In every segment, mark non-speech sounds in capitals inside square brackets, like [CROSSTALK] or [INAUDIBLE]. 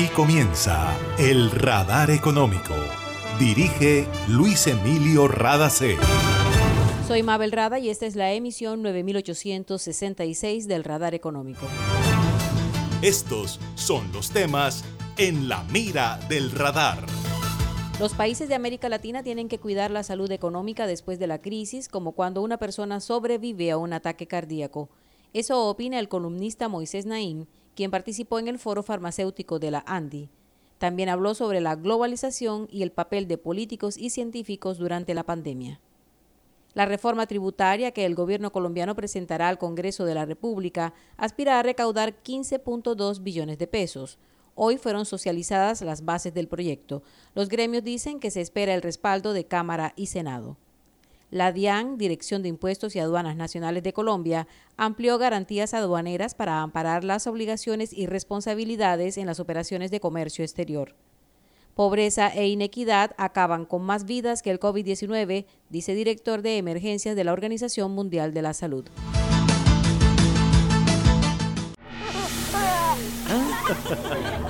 Aquí comienza el Radar Económico. Dirige Luis Emilio Radacé. Soy Mabel Rada y esta es la emisión 9866 del Radar Económico. Estos son los temas en la mira del radar. Los países de América Latina tienen que cuidar la salud económica después de la crisis, como cuando una persona sobrevive a un ataque cardíaco. Eso opina el columnista Moisés Naim, quien participó en el foro farmacéutico de la ANDI. También habló sobre la globalización y el papel de políticos y científicos durante la pandemia. La reforma tributaria que el gobierno colombiano presentará al Congreso de la República aspira a recaudar 15.2 billones de pesos. Hoy fueron socializadas las bases del proyecto. Los gremios dicen que se espera el respaldo de Cámara y Senado. La DIAN, Dirección de Impuestos y Aduanas Nacionales de Colombia, amplió garantías aduaneras para amparar las obligaciones y responsabilidades en las operaciones de comercio exterior. Pobreza e inequidad acaban con más vidas que el COVID-19, dice director de emergencias de la Organización Mundial de la Salud. [LAUGHS]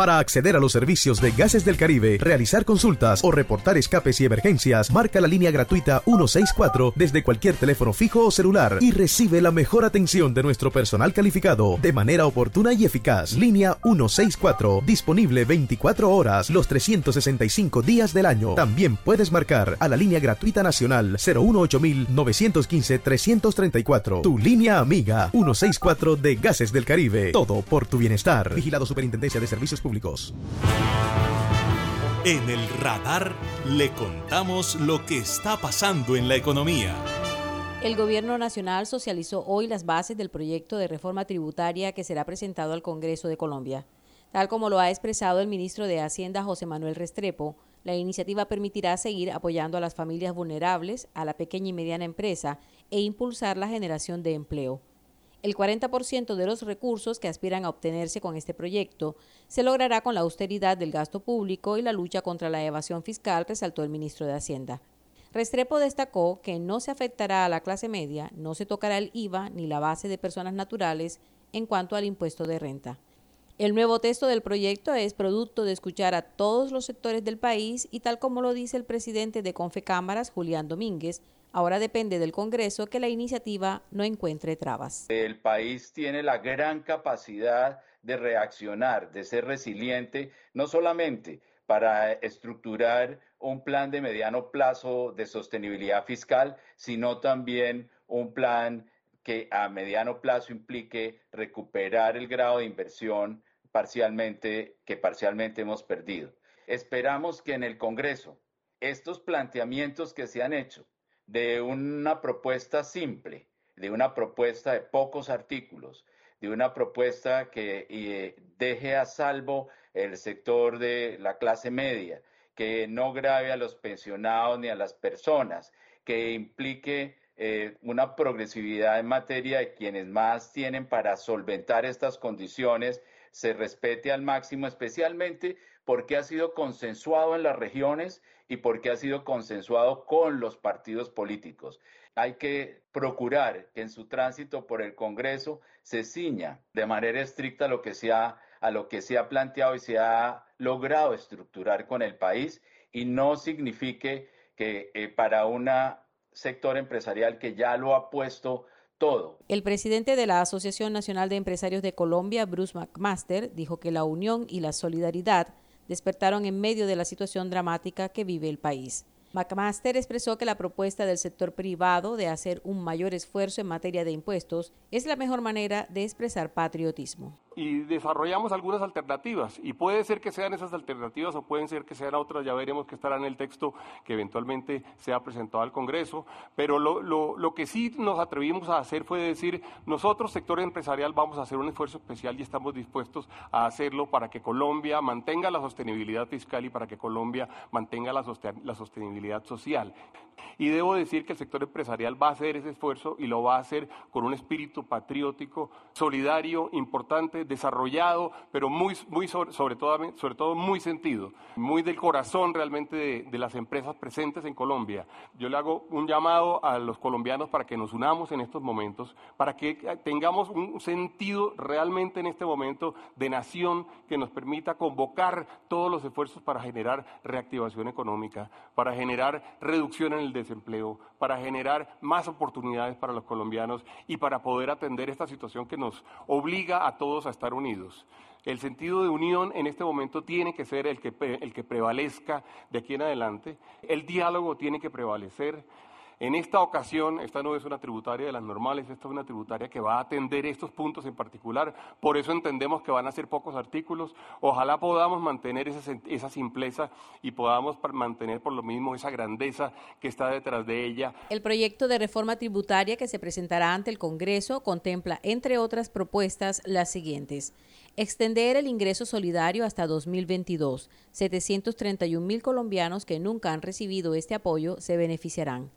Para acceder a los servicios de Gases del Caribe, realizar consultas o reportar escapes y emergencias, marca la línea gratuita 164 desde cualquier teléfono fijo o celular y recibe la mejor atención de nuestro personal calificado de manera oportuna y eficaz. Línea 164, disponible 24 horas los 365 días del año. También puedes marcar a la línea gratuita nacional 018-915-334. Tu línea amiga 164 de Gases del Caribe. Todo por tu bienestar. Vigilado Superintendencia de Servicios Públicos. En el radar le contamos lo que está pasando en la economía. El Gobierno Nacional socializó hoy las bases del proyecto de reforma tributaria que será presentado al Congreso de Colombia. Tal como lo ha expresado el ministro de Hacienda José Manuel Restrepo, la iniciativa permitirá seguir apoyando a las familias vulnerables, a la pequeña y mediana empresa e impulsar la generación de empleo. El 40% de los recursos que aspiran a obtenerse con este proyecto se logrará con la austeridad del gasto público y la lucha contra la evasión fiscal, resaltó el ministro de Hacienda. Restrepo destacó que no se afectará a la clase media, no se tocará el IVA ni la base de personas naturales en cuanto al impuesto de renta. El nuevo texto del proyecto es producto de escuchar a todos los sectores del país y tal como lo dice el presidente de Confecámaras, Julián Domínguez, Ahora depende del Congreso que la iniciativa no encuentre trabas. El país tiene la gran capacidad de reaccionar, de ser resiliente, no solamente para estructurar un plan de mediano plazo de sostenibilidad fiscal, sino también un plan que a mediano plazo implique recuperar el grado de inversión parcialmente que parcialmente hemos perdido. Esperamos que en el Congreso estos planteamientos que se han hecho de una propuesta simple, de una propuesta de pocos artículos, de una propuesta que eh, deje a salvo el sector de la clase media, que no grave a los pensionados ni a las personas, que implique eh, una progresividad en materia de quienes más tienen para solventar estas condiciones, se respete al máximo, especialmente porque ha sido consensuado en las regiones y porque ha sido consensuado con los partidos políticos. Hay que procurar que en su tránsito por el Congreso se ciña de manera estricta a lo que se ha, a lo que se ha planteado y se ha logrado estructurar con el país y no signifique que eh, para un sector empresarial que ya lo ha puesto El presidente de la Asociación Nacional de Empresarios de Colombia, Bruce McMaster, dijo que la unión y la solidaridad despertaron en medio de la situación dramática que vive el país. McMaster expresó que la propuesta del sector privado de hacer un mayor esfuerzo en materia de impuestos es la mejor manera de expresar patriotismo y desarrollamos algunas alternativas. Y puede ser que sean esas alternativas o pueden ser que sean otras, ya veremos que estará en el texto que eventualmente sea presentado al Congreso. Pero lo, lo, lo que sí nos atrevimos a hacer fue decir, nosotros, sector empresarial, vamos a hacer un esfuerzo especial y estamos dispuestos a hacerlo para que Colombia mantenga la sostenibilidad fiscal y para que Colombia mantenga la, la sostenibilidad social. Y debo decir que el sector empresarial va a hacer ese esfuerzo y lo va a hacer con un espíritu patriótico, solidario, importante, desarrollado, pero muy, muy sobre, todo, sobre todo muy sentido, muy del corazón realmente de, de las empresas presentes en Colombia. Yo le hago un llamado a los colombianos para que nos unamos en estos momentos, para que tengamos un sentido realmente en este momento de nación que nos permita convocar todos los esfuerzos para generar reactivación económica, para generar reducción en el desempleo, para generar más oportunidades para los colombianos y para poder atender esta situación que nos obliga a todos a estar unidos. El sentido de unión en este momento tiene que ser el que, el que prevalezca de aquí en adelante. El diálogo tiene que prevalecer. En esta ocasión, esta no es una tributaria de las normales, esta es una tributaria que va a atender estos puntos en particular. Por eso entendemos que van a ser pocos artículos. Ojalá podamos mantener esa, simpleza y podamos mantener por lo mismo esa grandeza que está detrás de ella. El proyecto de reforma tributaria que se presentará ante el Congreso contempla, entre otras propuestas, las siguientes. Extender el ingreso solidario hasta 2022. 731 mil colombianos que nunca han recibido este apoyo se beneficiarán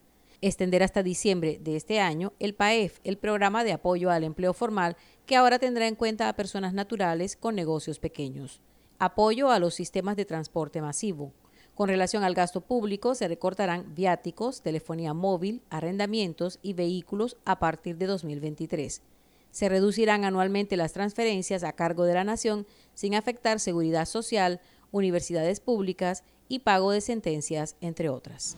extender hasta diciembre de este año el PAEF, el programa de apoyo al empleo formal, que ahora tendrá en cuenta a personas naturales con negocios pequeños. Apoyo a los sistemas de transporte masivo. Con relación al gasto público, se recortarán viáticos, telefonía móvil, arrendamientos y vehículos a partir de 2023. Se reducirán anualmente las transferencias a cargo de la nación sin afectar seguridad social, universidades públicas y pago de sentencias, entre otras.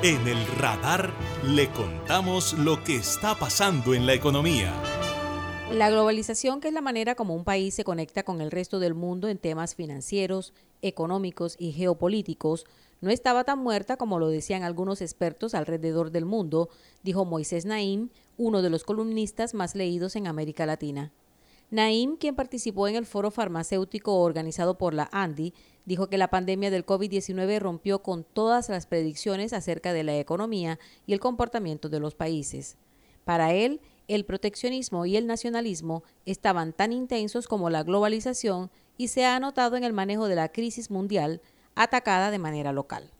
En el radar le contamos lo que está pasando en la economía. La globalización, que es la manera como un país se conecta con el resto del mundo en temas financieros, económicos y geopolíticos, no estaba tan muerta como lo decían algunos expertos alrededor del mundo, dijo Moisés Naim, uno de los columnistas más leídos en América Latina. Naim, quien participó en el foro farmacéutico organizado por la ANDI, dijo que la pandemia del COVID-19 rompió con todas las predicciones acerca de la economía y el comportamiento de los países. Para él, el proteccionismo y el nacionalismo estaban tan intensos como la globalización y se ha notado en el manejo de la crisis mundial atacada de manera local.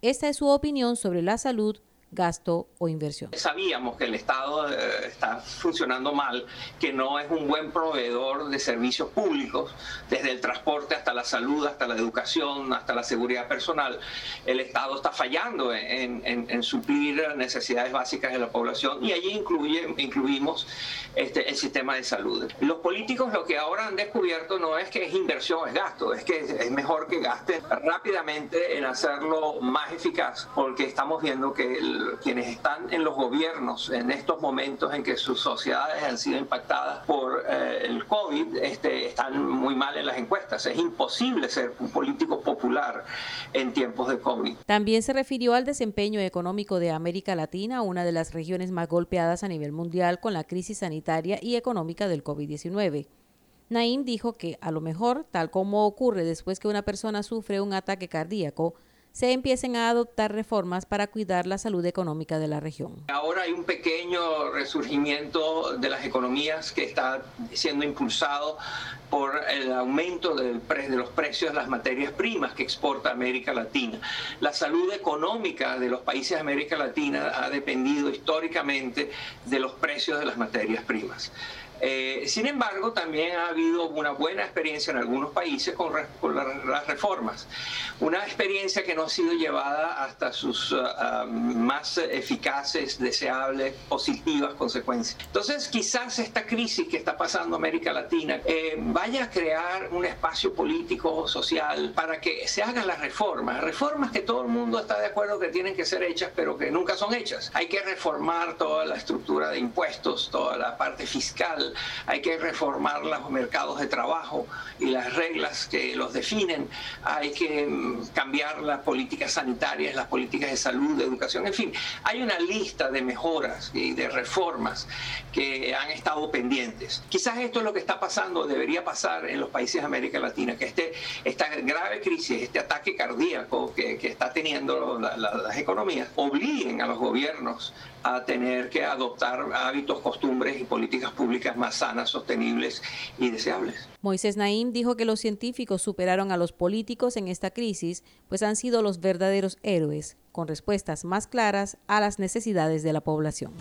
Esta es su opinión sobre la salud, gasto o inversión. Sabíamos que el Estado eh, está funcionando mal, que no es un buen proveedor de servicios públicos, desde el transporte hasta la salud, hasta la educación, hasta la seguridad personal. El Estado está fallando en, suplir necesidades básicas de la población y allí incluye, incluimos este, el sistema de salud. Los políticos lo que ahora han descubierto no es que es inversión, es gasto, es que es mejor que gasten rápidamente en hacerlo más eficaz, porque estamos viendo que el quienes están en los gobiernos en estos momentos en que sus sociedades han sido impactadas por eh, el COVID este, están muy mal en las encuestas. Es imposible ser un político popular en tiempos de COVID. También se refirió al desempeño económico de América Latina, una de las regiones más golpeadas a nivel mundial con la crisis sanitaria y económica del COVID-19. Naim dijo que, a lo mejor, tal como ocurre después que una persona sufre un ataque cardíaco, se empiecen a adoptar reformas para cuidar la salud económica de la región. Ahora hay un pequeño resurgimiento de las economías que está siendo impulsado por el aumento de los precios de las materias primas que exporta América Latina. La salud económica de los países de América Latina ha dependido históricamente de los precios de las materias primas. Eh, sin embargo, también ha habido una buena experiencia en algunos países con, las reformas. Una experiencia que no ha sido llevada hasta sus ah, ah, más eficaces, deseables, positivas consecuencias. Entonces, quizás esta crisis que está pasando América Latina eh, vaya a crear un espacio político, social, para que se hagan las reformas. Reformas que todo el mundo está de acuerdo que tienen que ser hechas, pero que nunca son hechas. Hay que reformar toda la estructura de impuestos, toda la parte fiscal hay que reformar los mercados de trabajo y las reglas que los definen, hay que mm, cambiar las políticas sanitarias, las políticas de salud, de educación, en fin, hay una lista de mejoras y de reformas que han estado pendientes. Quizás esto es lo que está pasando, debería pasar en los países de América Latina, que este, esta grave crisis, este ataque cardíaco que, está teniendo las economías, obliguen a los gobiernos a tener que adoptar hábitos, costumbres y políticas públicas más sanas, sostenibles y deseables. Moisés Naim dijo que los científicos superaron a los políticos en esta crisis, pues han sido los verdaderos héroes, con respuestas más claras a las necesidades de la población.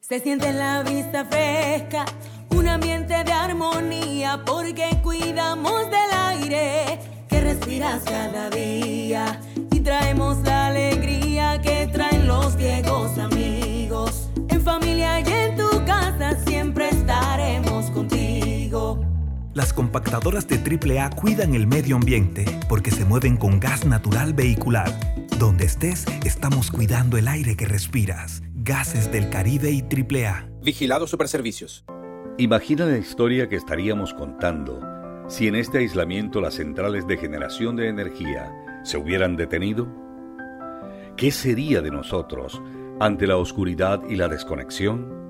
Se siente la vista fresca, un ambiente de armonía, porque cuidamos del aire que respiras cada día y traemos la alegría compactadoras de AAA cuidan el medio ambiente porque se mueven con gas natural vehicular. Donde estés, estamos cuidando el aire que respiras. Gases del Caribe y AAA. Vigilado Superservicios. Imagina la historia que estaríamos contando si en este aislamiento las centrales de generación de energía se hubieran detenido? ¿Qué sería de nosotros ante la oscuridad y la desconexión?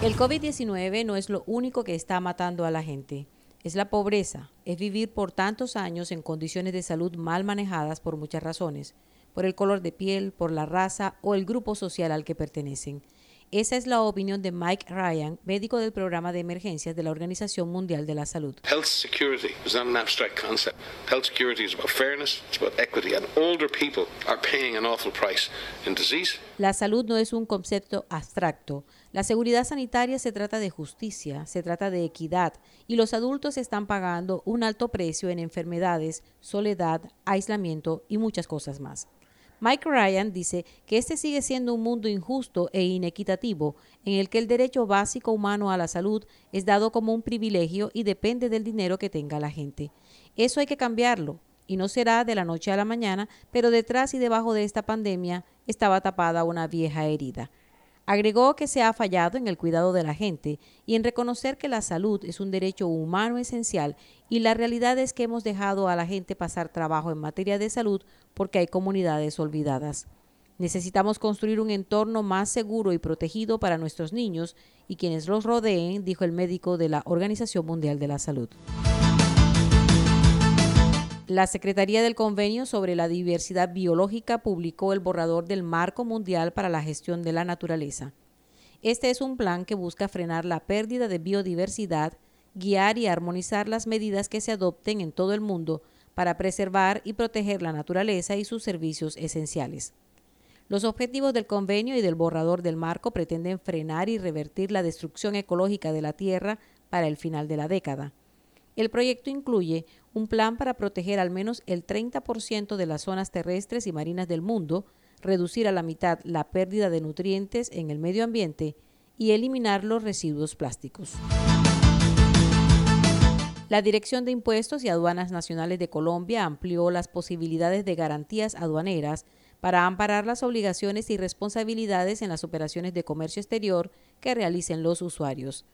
El COVID-19 no es lo único que está matando a la gente. Es la pobreza, es vivir por tantos años en condiciones de salud mal manejadas por muchas razones, por el color de piel, por la raza o el grupo social al que pertenecen. Esa es la opinión de Mike Ryan, médico del programa de emergencias de la Organización Mundial de la Salud. Health security is not an abstract concept. Health security is about fairness, it's about equity, and older people are paying an awful price in disease. La salud no es un concepto abstracto. La seguridad sanitaria se trata de justicia, se trata de equidad, y los adultos están pagando un alto precio en enfermedades, soledad, aislamiento y muchas cosas más. Mike Ryan dice que este sigue siendo un mundo injusto e inequitativo en el que el derecho básico humano a la salud es dado como un privilegio y depende del dinero que tenga la gente. Eso hay que cambiarlo y no será de la noche a la mañana, pero detrás y debajo de esta pandemia estaba tapada una vieja herida. Agregó que se ha fallado en el cuidado de la gente y en reconocer que la salud es un derecho humano esencial y la realidad es que hemos dejado a la gente pasar trabajo en materia de salud porque hay comunidades olvidadas. Necesitamos construir un entorno más seguro y protegido para nuestros niños y quienes los rodeen, dijo el médico de la Organización Mundial de la Salud. La Secretaría del Convenio sobre la Diversidad Biológica publicó el borrador del Marco Mundial para la Gestión de la Naturaleza. Este es un plan que busca frenar la pérdida de biodiversidad, guiar y armonizar las medidas que se adopten en todo el mundo para preservar y proteger la naturaleza y sus servicios esenciales. Los objetivos del convenio y del borrador del marco pretenden frenar y revertir la destrucción ecológica de la Tierra para el final de la década. El proyecto incluye un plan para proteger al menos el 30% de las zonas terrestres y marinas del mundo, reducir a la mitad la pérdida de nutrientes en el medio ambiente y eliminar los residuos plásticos. La Dirección de Impuestos y Aduanas Nacionales de Colombia amplió las posibilidades de garantías aduaneras para amparar las obligaciones y responsabilidades en las operaciones de comercio exterior que realicen los usuarios.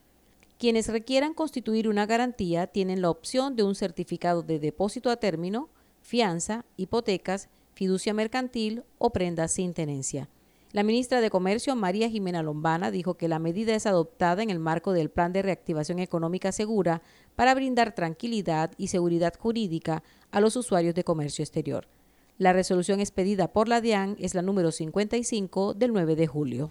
Quienes requieran constituir una garantía tienen la opción de un certificado de depósito a término, fianza, hipotecas, fiducia mercantil o prenda sin tenencia. La ministra de Comercio, María Jimena Lombana, dijo que la medida es adoptada en el marco del Plan de Reactivación Económica Segura para brindar tranquilidad y seguridad jurídica a los usuarios de comercio exterior. La resolución expedida por la DIAN es la número 55 del 9 de julio.